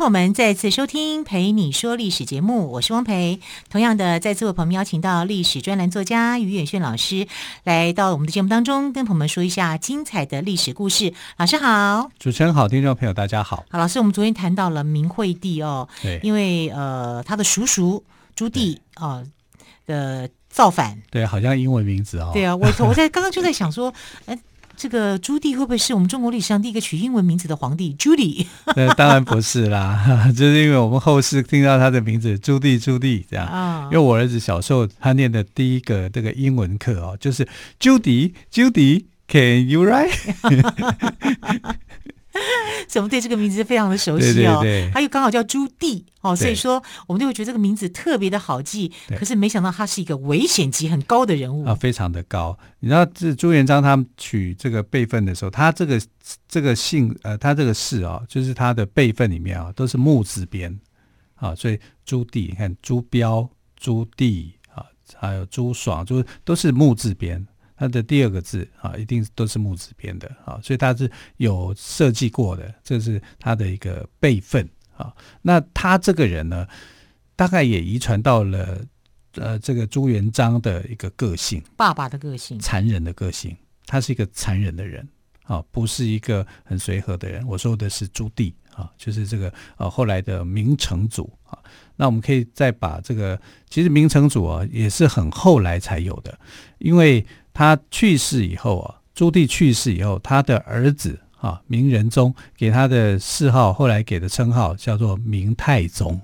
朋友们再次收听《陪你说历史》节目，我是汪培。同样的，再次为朋友们邀请到历史专栏作家于远炫老师来到我们的节目当中，跟朋友们说一下精彩的历史故事。老师好，主持人好，听众朋友大家好。好，老师，我们昨天谈到了明惠帝哦，对，因为呃，他的叔叔朱棣啊的造反，对，好像英文名字哦。对啊，我我在刚刚就在想说，哎。这个朱棣会不会是我们中国历史上第一个取英文名字的皇帝？朱棣？那 当然不是啦，就是因为我们后世听到他的名字朱棣，朱棣这样。啊，因为我儿子小时候他念的第一个这个英文课哦，就是 Judy，Judy，Can you write？怎么对这个名字非常的熟悉哦？对对对，他又刚好叫朱棣哦，所以说我们就会觉得这个名字特别的好记。可是没想到他是一个危险级很高的人物啊，非常的高。你知道，这朱元璋他们取这个辈分的时候，他这个这个姓呃，他这个氏啊，就是他的辈分里面啊，都是木字边啊，所以朱棣，你看朱标、朱棣啊，还有朱爽，就是都是木字边。它的第二个字啊，一定都是木字边的啊，所以它是有设计过的，这是他的一个辈分啊。那他这个人呢，大概也遗传到了呃这个朱元璋的一个个性，爸爸的个性，残忍的个性。他是一个残忍的人啊，不是一个很随和的人。我说的是朱棣啊，就是这个呃后来的明成祖啊。那我们可以再把这个，其实明成祖啊也是很后来才有的，因为。他去世以后啊，朱棣去世以后，他的儿子啊明仁宗给他的谥号，后来给的称号叫做明太宗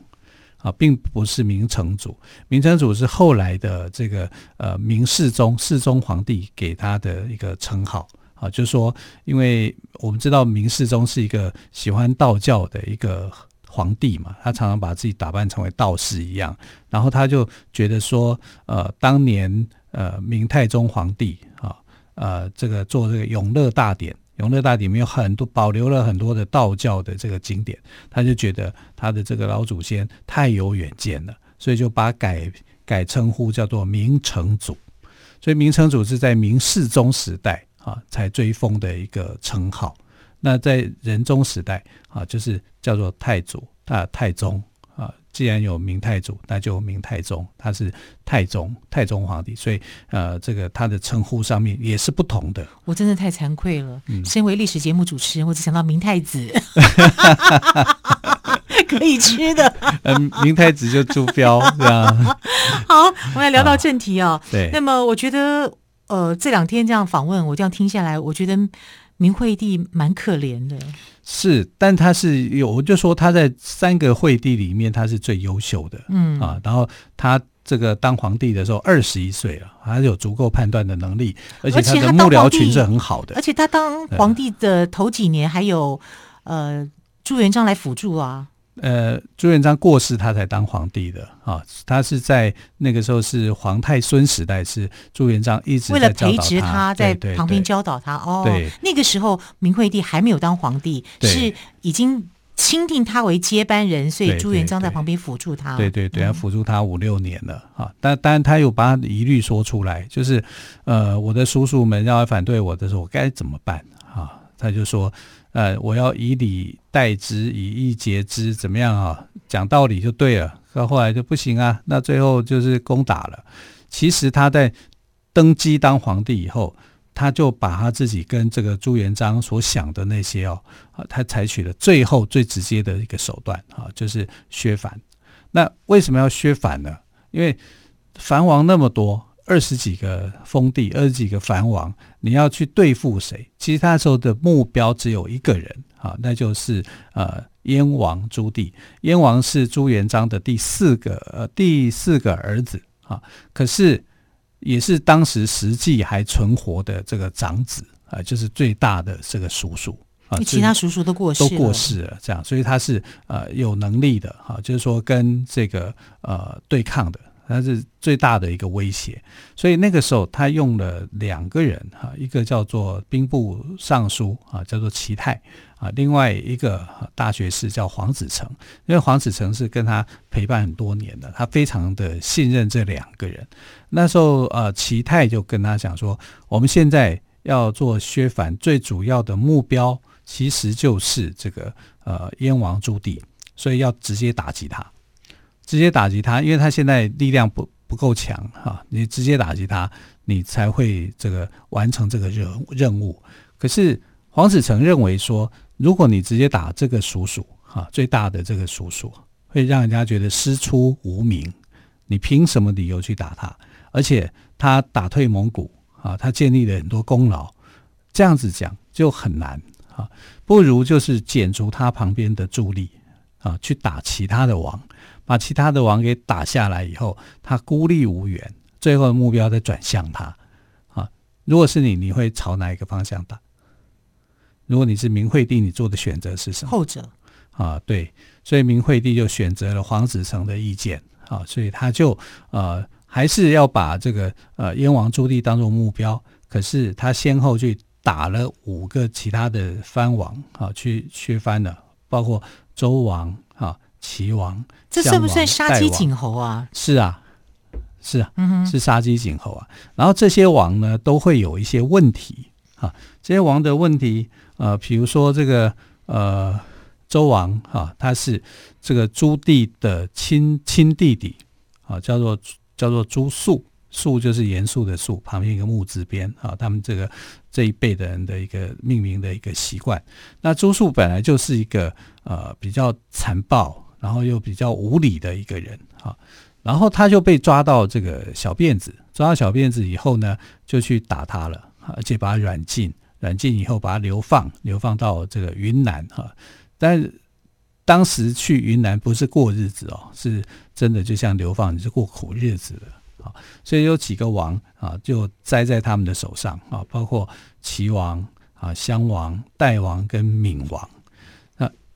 啊，并不是明成祖。明成祖是后来的这个呃明世宗世宗皇帝给他的一个称号啊，就是说，因为我们知道明世宗是一个喜欢道教的一个皇帝嘛，他常常把自己打扮成为道士一样，然后他就觉得说，呃，当年。呃，明太宗皇帝啊，呃，这个做这个《永乐大典》，《永乐大典》里面有很多保留了很多的道教的这个经典，他就觉得他的这个老祖先太有远见了，所以就把改改称呼叫做明成祖。所以明成祖是在明世宗时代啊才追封的一个称号。那在仁宗时代啊，就是叫做太祖啊太宗。既然有明太祖，那就明太宗，他是太宗，太宗皇帝，所以呃，这个他的称呼上面也是不同的。我真的太惭愧了，嗯、身为历史节目主持人，我只想到明太子，可以吃的。嗯，明太子就朱标，这样。好，我们来聊到正题哦。对。那么我觉得，呃，这两天这样访问，我这样听下来，我觉得明惠帝蛮可怜的。是，但他是有，我就说他在三个惠帝里面，他是最优秀的，嗯啊，然后他这个当皇帝的时候二十一岁了，还是有足够判断的能力，而且他的幕僚群是很好的，而且他当皇帝的头几年还有呃朱元璋来辅助啊。呃，朱元璋过世，他才当皇帝的啊。他是在那个时候是皇太孙时代，是朱元璋一直为了培植他，在旁边教导他。哦，对，那个时候明惠帝还没有当皇帝，是已经钦定他为接班人，所以朱元璋在旁边辅助他。对对对，要辅助他五六年了啊。但当然，他有把他的疑虑说出来，就是呃，我的叔叔们要来反对我的时候，我该怎么办啊？他就说。呃，我要以礼待之，以义节之，怎么样啊？讲道理就对了。到后来就不行啊，那最后就是攻打了。其实他在登基当皇帝以后，他就把他自己跟这个朱元璋所想的那些哦，他采取了最后最直接的一个手段啊，就是削藩。那为什么要削藩呢？因为藩王那么多。二十几个封地，二十几个藩王，你要去对付谁？其实他那时候的目标只有一个人啊，那就是呃燕王朱棣。燕王是朱元璋的第四个呃第四个儿子啊，可是也是当时实际还存活的这个长子啊，就是最大的这个叔叔啊。其他叔叔都过世了，都过世了，这样，所以他是呃有能力的哈，就是说跟这个呃对抗的。他是最大的一个威胁。所以那个时候他用了两个人哈，一个叫做兵部尚书啊，叫做齐泰啊，另外一个大学士叫黄子成，因为黄子成是跟他陪伴很多年的，他非常的信任这两个人。那时候呃，齐泰就跟他讲说，我们现在要做削藩，最主要的目标其实就是这个呃燕王朱棣。所以要直接打击他，直接打击他，因为他现在力量不不够强哈，你直接打击他，你才会这个完成这个任任务。可是黄子成认为说，如果你直接打这个叔叔哈，最大的这个叔叔，会让人家觉得师出无名，你凭什么理由去打他？而且他打退蒙古啊，他建立了很多功劳，这样子讲就很难啊，不如就是剪除他旁边的助力。啊，去打其他的王，把其他的王给打下来以后，他孤立无援，最后的目标再转向他。啊，如果是你，你会朝哪一个方向打？如果你是明惠帝，你做的选择是什么？后者。啊，对，所以明惠帝就选择了黄子成的意见。啊，所以他就呃，还是要把这个呃燕王朱棣当做目标，可是他先后去打了五个其他的藩王，啊，去削藩了，包括。周王啊，齐王，这算不算杀鸡儆猴啊？是啊，是啊，嗯，是杀鸡儆猴啊。然后这些王呢，都会有一些问题啊。这些王的问题，呃，比如说这个呃，周王哈，他是这个朱棣的亲亲弟弟啊，叫做叫做朱肃。肃就是严肃的肃，旁边一个木字边啊，他们这个这一辈的人的一个命名的一个习惯。那朱肃本来就是一个呃比较残暴，然后又比较无礼的一个人啊，然后他就被抓到这个小辫子，抓到小辫子以后呢，就去打他了，而且把他软禁，软禁以后把他流放，流放到这个云南哈。但当时去云南不是过日子哦，是真的就像流放，你是过苦日子的。所以有几个王啊，就栽在他们的手上啊，包括齐王啊、襄王、代王跟闵王。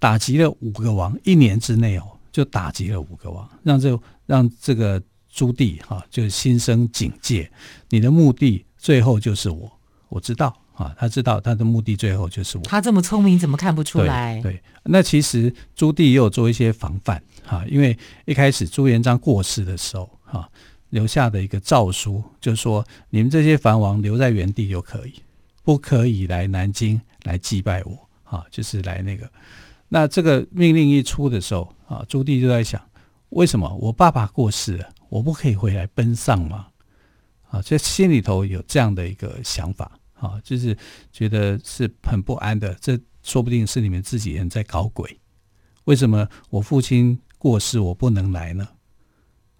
那打击了五个王，一年之内哦，就打击了五个王，让这让这个朱棣哈就心生警戒。你的目的最后就是我，我知道啊，他知道他的目的最后就是我。他这么聪明，怎么看不出来？对，对，那其实朱棣也有做一些防范哈，因为一开始朱元璋过世的时候哈。留下的一个诏书，就是说你们这些藩王留在原地就可以，不可以来南京来祭拜我啊，就是来那个。那这个命令一出的时候啊，朱棣就在想，为什么我爸爸过世了，我不可以回来奔丧吗？啊，这心里头有这样的一个想法啊，就是觉得是很不安的。这说不定是你们自己人在搞鬼。为什么我父亲过世我不能来呢？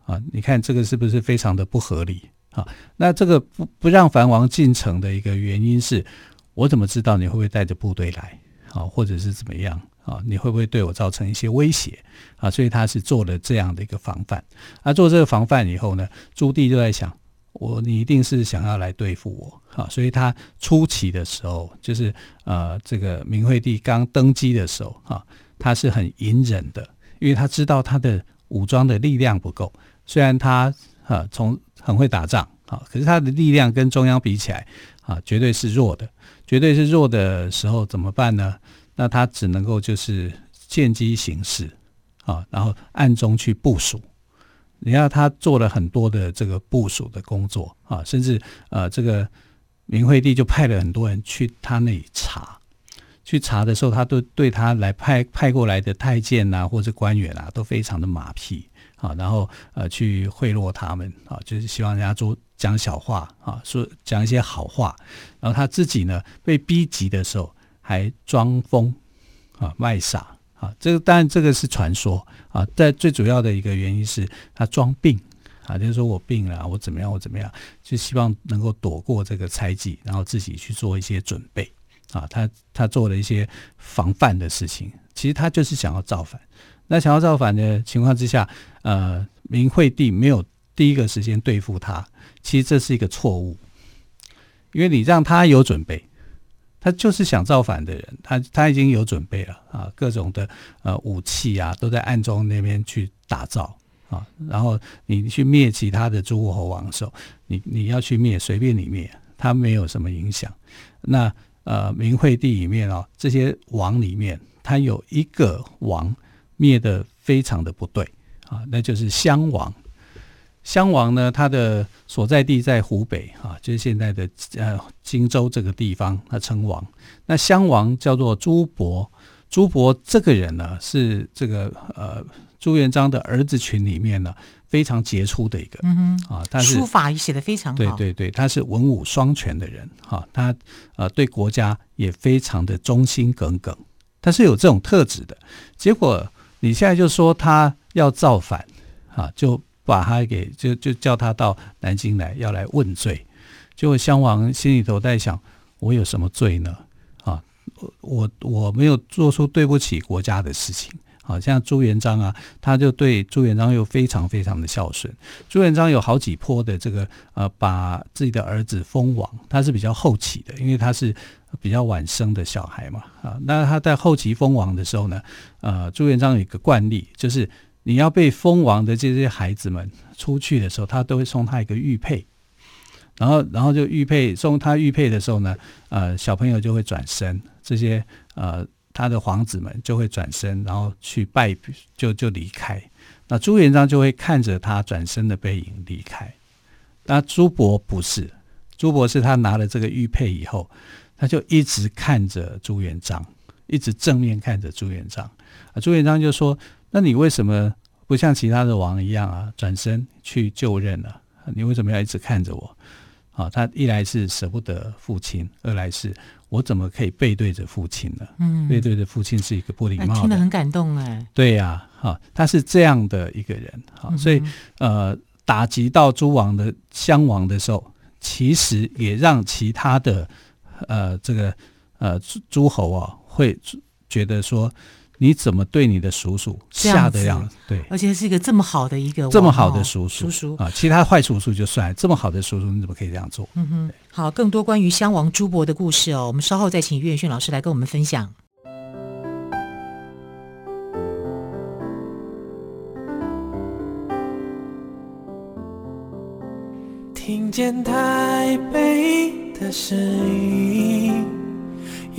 啊，你看这个是不是非常的不合理啊？那这个不不让藩王进城的一个原因是，我怎么知道你会不会带着部队来啊，或者是怎么样啊？你会不会对我造成一些威胁啊？所以他是做了这样的一个防范。那做这个防范以后呢，朱棣就在想，我你一定是想要来对付我啊？所以他初期的时候，就是呃，这个明惠帝刚登基的时候啊，他是很隐忍的，因为他知道他的武装的力量不够。虽然他啊从很会打仗啊，可是他的力量跟中央比起来啊，绝对是弱的，绝对是弱的时候怎么办呢？那他只能够就是见机行事啊，然后暗中去部署。你看他做了很多的这个部署的工作啊，甚至呃这个明惠帝就派了很多人去他那里查，去查的时候，他都对他来派派过来的太监呐、啊、或者官员啊，都非常的马屁。啊，然后呃，去贿赂他们啊，就是希望人家多讲小话啊，说讲一些好话。然后他自己呢，被逼急的时候还装疯啊，卖傻啊。这个当然这个是传说啊，但最主要的一个原因是他装病啊，就是说我病了，我怎么样，我怎么样，就希望能够躲过这个猜忌，然后自己去做一些准备啊。他他做了一些防范的事情，其实他就是想要造反。那想要造反的情况之下，呃，明惠帝没有第一个时间对付他，其实这是一个错误，因为你让他有准备，他就是想造反的人，他他已经有准备了啊，各种的呃武器啊都在暗中那边去打造啊，然后你去灭其他的诸侯王的时候，你你要去灭，随便你灭，他没有什么影响。那呃，明惠帝里面哦，这些王里面，他有一个王灭得非常的不对啊，那就是襄王。襄王呢，他的所在地在湖北啊，就是现在的呃荆州这个地方，他称王。那襄王叫做朱伯，朱伯这个人呢，是这个呃朱元璋的儿子群里面呢非常杰出的一个，嗯哼啊，他是书法也写得非常好，对对对，他是文武双全的人哈，他呃对国家也非常的忠心耿耿，他是有这种特质的。结果你现在就说他要造反啊，就。把他给就就叫他到南京来，要来问罪。结果襄王心里头在想：我有什么罪呢？啊，我我没有做出对不起国家的事情。好像朱元璋啊，他就对朱元璋又非常非常的孝顺。朱元璋有好几波的这个呃，把自己的儿子封王，他是比较后期的，因为他是比较晚生的小孩嘛。啊，那他在后期封王的时候呢，呃，朱元璋有一个惯例，就是。你要被封王的这些孩子们出去的时候，他都会送他一个玉佩，然后，然后就玉佩送他玉佩的时候呢，呃，小朋友就会转身，这些呃他的皇子们就会转身，然后去拜，就就离开。那朱元璋就会看着他转身的背影离开。那朱伯不是，朱伯是他拿了这个玉佩以后，他就一直看着朱元璋，一直正面看着朱元璋。啊，朱元璋就说。那你为什么不像其他的王一样啊，转身去就任了？你为什么要一直看着我？啊，他一来是舍不得父亲，二来是我怎么可以背对着父亲呢？嗯，背对着父亲是一个不礼貌的。听得很感动哎。对呀，哈，他是这样的一个人，哈，所以呃，打击到诸王的襄王的时候，其实也让其他的呃这个呃诸侯啊会觉得说。你怎么对你的叔叔吓的样子？对，而且是一个这么好的一个这么好的叔叔，叔叔啊，其他坏叔叔就算，这么好的叔叔你怎么可以这样做？嗯哼，好，更多关于襄王朱伯的故事哦，我们稍后再请于远逊老师来跟我们分享。听见台北的声音。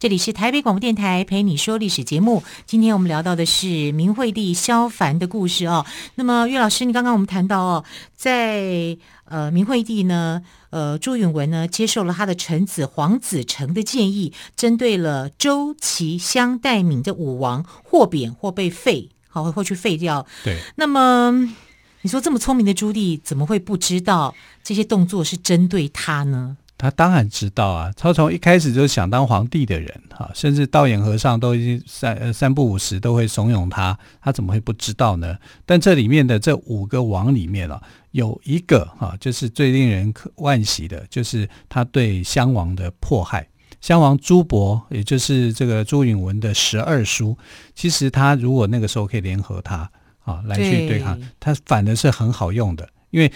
这里是台北广播电台陪你说历史节目。今天我们聊到的是明惠帝萧凡的故事哦。那么岳老师，你刚刚我们谈到哦，在呃明惠帝呢，呃朱允文呢接受了他的臣子黄子成的建议，针对了周、齐、相、代、敏的武王，或贬或被废，好或去废掉。对。那么你说这么聪明的朱棣，怎么会不知道这些动作是针对他呢？他当然知道啊，他从一开始就想当皇帝的人哈，甚至道衍和尚都已经三呃三不五时都会怂恿他，他怎么会不知道呢？但这里面的这五个王里面啊，有一个哈，就是最令人可惋惜的，就是他对襄王的迫害。襄王朱伯，也就是这个朱允炆的十二叔，其实他如果那个时候可以联合他啊来去对抗，他反而是很好用的，因为。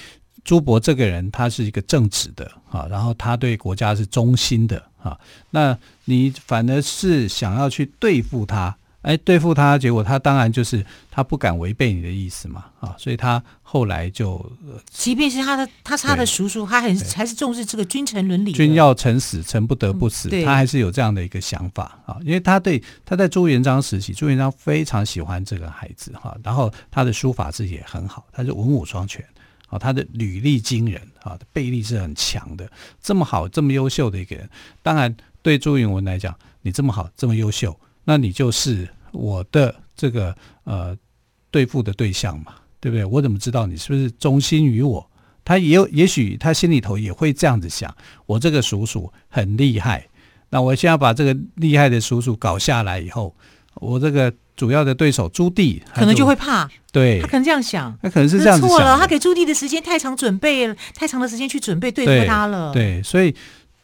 朱伯这个人，他是一个正直的啊，然后他对国家是忠心的啊。那你反而是想要去对付他，哎，对付他，结果他当然就是他不敢违背你的意思嘛啊，所以他后来就，即便是他的，他是他的叔叔，他很还是重视这个君臣伦理，君要臣死，臣不得不死，嗯，他还是有这样的一个想法啊。因为他对他在朱元璋时期，朱元璋非常喜欢这个孩子哈，然后他的书法字也很好，他是文武双全。啊他的履历惊人啊，背力是很强的。这么好、这么优秀的一个人，当然对朱允炆来讲，你这么好、这么优秀，那你就是我的这个呃对付的对象嘛，对不对？我怎么知道你是不是忠心于我？他也有，也许他心里头也会这样子想：我这个叔叔很厉害，那我现在把这个厉害的叔叔搞下来以后，我这个主要的对手朱棣可能就会怕。对，他可能这样想，他可能是这样。错了，他给朱棣的时间太长，准备太长的时间去准备对付他了。对，对，所以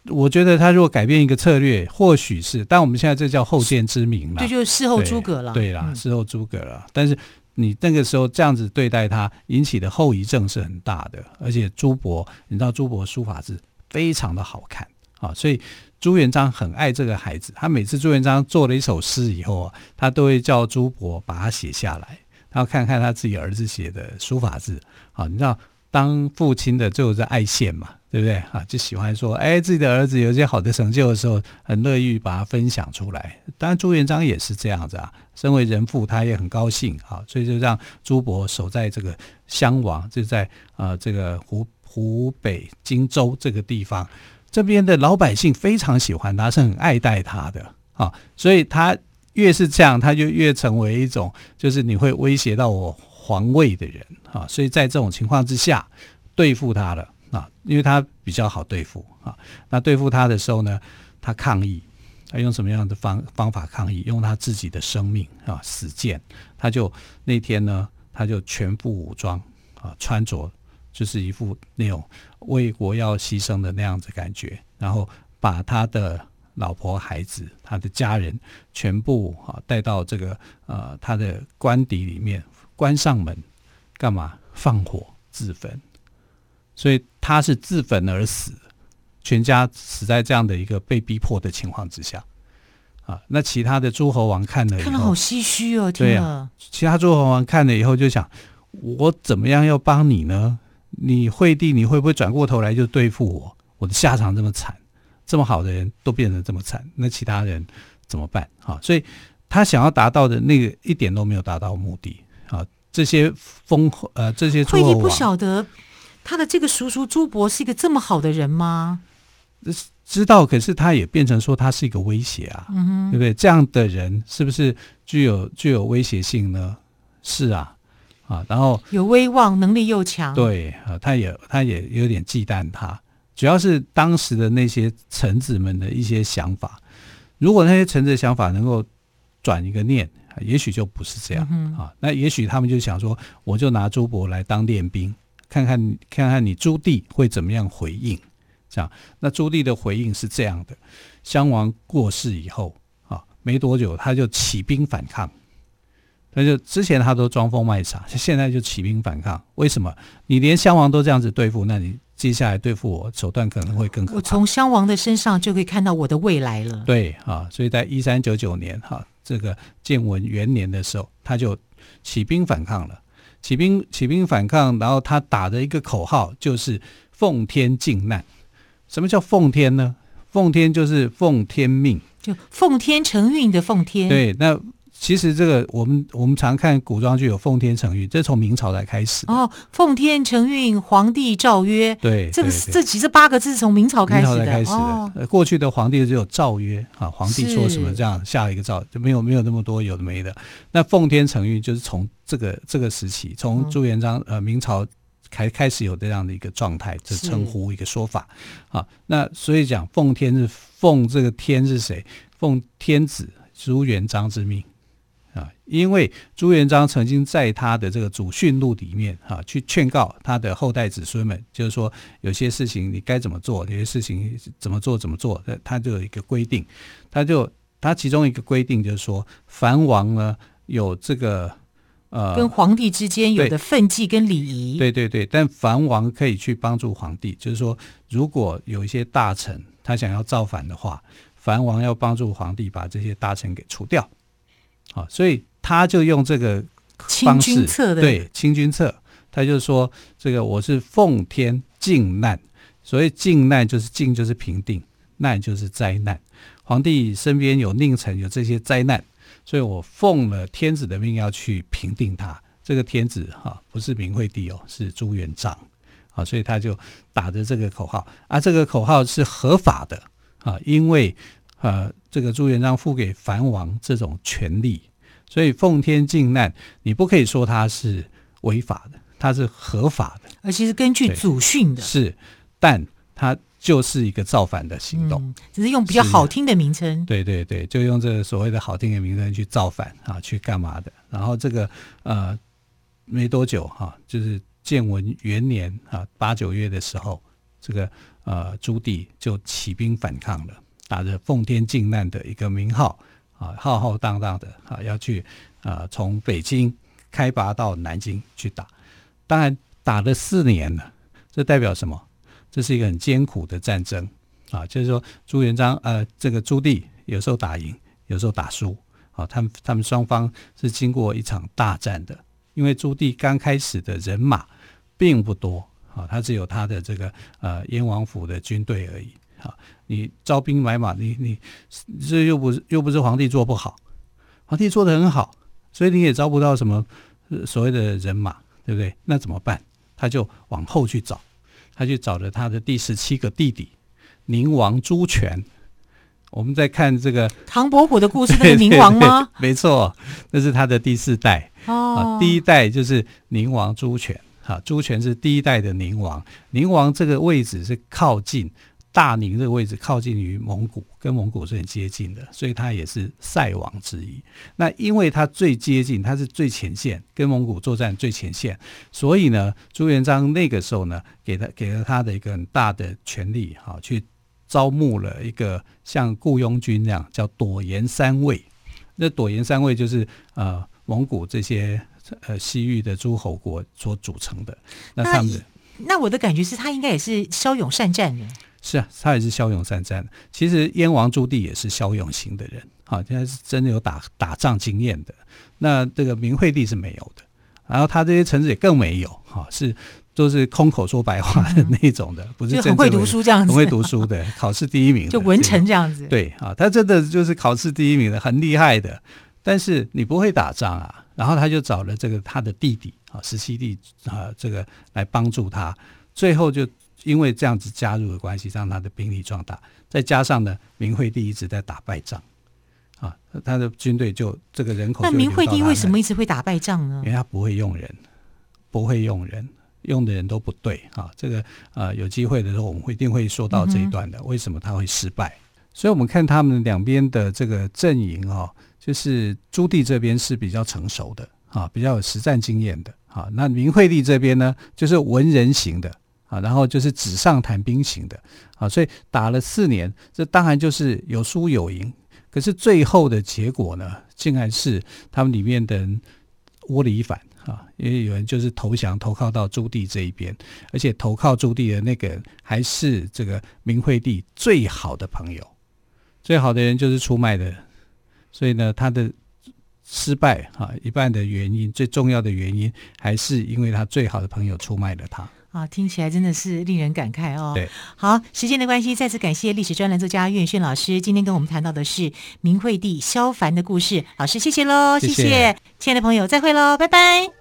我觉得他如果改变一个策略，或许是，但我们现在这叫后见之明了，这就，是事后诸葛了。对啦，事后诸葛了，但是。你那个时候这样子对待他，引起的后遗症是很大的。而且朱伯，你知道朱伯书法字非常的好看啊，所以朱元璋很爱这个孩子。他每次朱元璋做了一首诗以后啊，他都会叫朱伯把它写下来，然后看看他自己儿子写的书法字。啊，你知道当父亲的就是爱现嘛。对不对啊？就喜欢说，哎，自己的儿子有一些好的成就的时候，很乐意把它分享出来。当然，朱元璋也是这样子啊，身为人父，他也很高兴啊，所以就让朱伯守在这个襄王，就在呃这个湖湖北荆州这个地方，这边的老百姓非常喜欢他，是很爱戴他的啊。所以他越是这样，他就越成为一种，就是你会威胁到我皇位的人啊。所以在这种情况之下，对付他了。啊，因为他比较好对付啊。那对付他的时候呢，他抗议，他用什么样的方方法抗议？用他自己的生命啊，死谏。他就那天呢，他就全副武装啊，穿着就是一副那种为国要牺牲的那样子感觉，然后把他的老婆、孩子、他的家人全部啊带到这个呃他的官邸里面，关上门，干嘛？放火自焚。所以他是自焚而死，全家死在这样的一个被逼迫的情况之下，啊，那其他的诸侯王看了以后，看了好唏嘘哦，对啊，其他诸侯王看了以后就想，我怎么样要帮你呢？你惠帝你会不会转过头来就对付我？我的下场这么惨，这么好的人都变得这么惨，那其他人怎么办？啊，所以他想要达到的那个一点都没有达到目的啊，这些封呃这些惠帝不晓得。他的这个叔叔朱伯是一个这么好的人吗？知道，可是他也变成说他是一个威胁啊，嗯，对不对？这样的人是不是具有具有威胁性呢？是啊，啊，然后有威望，能力又强，对啊，他也他也有点忌惮他，主要是当时的那些臣子们的一些想法。如果那些臣子的想法能够转一个念，也许就不是这样、嗯、啊。那也许他们就想说，我就拿朱伯来当练兵。看看看看你朱棣会怎么样回应？这样，那朱棣的回应是这样的：襄王过世以后啊，没多久他就起兵反抗。他就之前他都装疯卖傻，现在就起兵反抗。为什么？你连襄王都这样子对付，那你接下来对付我手段可能会更可怕。我从襄王的身上就可以看到我的未来了。对啊，所以在一三九九年哈，这个建文元年的时候，他就起兵反抗了。起兵起兵反抗，然后他打的一个口号就是“奉天靖难”。什么叫奉天呢？奉天就是奉天命，就奉天承运的奉天。对，那。其实这个我们我们常看古装剧有奉天承运，这是从明朝才开始哦。奉天承运，皇帝诏曰。对，这个这其实八个字是从明朝开始的。明朝才开始的。哦、过去的皇帝只有诏曰啊，皇帝说什么这样下一个诏，就没有没有那么多有的没的。那奉天承运就是从这个这个时期，从朱元璋、哦、呃明朝开开始有这样的一个状态，这称呼一个说法啊。那所以讲奉天是奉这个天是谁？奉天子朱元璋之命。啊，因为朱元璋曾经在他的这个祖训录里面啊，去劝告他的后代子孙们，就是说有些事情你该怎么做，有些事情怎么做怎么做，他就有一个规定，他就他其中一个规定就是说，藩王呢有这个呃，跟皇帝之间有的分际跟礼仪，对对对，但藩王可以去帮助皇帝，就是说如果有一些大臣他想要造反的话，藩王要帮助皇帝把这些大臣给除掉。好，所以他就用这个方式，对，清君侧，他就说这个我是奉天靖难，所谓靖难就是靖就是平定，难就是灾难。皇帝身边有佞臣，有这些灾难，所以我奉了天子的命要去平定他。这个天子哈不是明惠帝哦，是朱元璋。啊，所以他就打着这个口号，啊，这个口号是合法的啊，因为。呃，这个朱元璋赋给藩王这种权利，所以奉天靖难，你不可以说他是违法的，他是合法的，而且是根据祖训的，是，但他就是一个造反的行动，嗯，只是用比较好听的名称，对对对，就用这个所谓的好听的名称去造反啊，去干嘛的？然后这个呃，没多久哈、啊，就是建文元年啊，八九月的时候，这个呃朱棣就起兵反抗了，打着奉天靖难的一个名号啊，浩浩荡荡的啊，要去啊从北京开拔到南京去打，当然打了四年了，这代表什么？这是一个很艰苦的战争啊，就是说朱元璋呃，这个朱棣有时候打赢，有时候打输，啊，他们他们双方是经过一场大战的。因为朱棣刚开始的人马并不多啊，他只有他的这个呃燕王府的军队而已啊。你招兵买马，你你这又不是又不是皇帝做不好，皇帝做的很好，所以你也招不到什么所谓的人马，对不对？那怎么办？他就往后去找。他去找了他的第十七个弟弟宁王朱权。我们在看这个唐伯虎的故事，那个宁王吗？没错，那是他的第四代。哦，第一代就是宁王朱权。哈，朱权是第一代的宁王。宁王这个位置是靠近。大宁这个位置靠近于蒙古，跟蒙古是很接近的，所以他也是塞王之一。那因为他最接近，他是最前线，跟蒙古作战最前线，所以呢，朱元璋那个时候呢，给他给了他的一个很大的权力，哈，去招募了一个像雇佣军那样叫朵颜三卫。那朵颜三卫就是呃蒙古这些呃西域的诸侯国所组成的。那他们的，那我的感觉是他应该也是骁勇善战的。是啊，他也是骁勇善战。其实燕王朱棣也是骁勇型的人，好，现在是真的有打打仗经验的。那这个明惠帝是没有的，然后他这些臣子也更没有，哈，是都是空口说白话的那种的，不是真正会读书这样子，很会读书的，考试第一名，就文臣这样子。对啊，他真的就是考试第一名的，很厉害的。但是你不会打仗啊，然后他就找了这个他的弟弟啊，十七弟啊，这个来帮助他，最后就。因为这样子加入的关系，让他的兵力壮大，再加上呢，明惠帝一直在打败仗，啊，他的军队就这个人口。那明惠帝为什么一直会打败仗呢？因为他不会用人，不会用人，用的人都不对啊。这个啊、呃，有机会的时候我们会一定会说到这一段的，嗯、为什么他会失败？所以我们看他们两边的这个阵营哦，就是朱棣这边是比较成熟的啊，比较有实战经验的啊。那明惠帝这边呢，就是文人型的。啊，然后就是纸上谈兵型的，啊，所以打了四年，这当然就是有输有赢，可是最后的结果呢，竟然是他们里面的人窝里反啊，因为有人就是投降投靠到朱棣这一边，而且投靠朱棣的那个人还是这个明惠帝最好的朋友，最好的人就是出卖的，所以呢，他的失败啊，一半的原因，最重要的原因还是因为他最好的朋友出卖了他。啊，听起来真的是令人感慨哦。对，好，时间的关系，再次感谢历史专栏作家岳轩老师，今天跟我们谈到的是明惠帝萧凡的故事。老师，谢谢喽，谢谢，谢谢亲爱的朋友，再会喽，拜拜。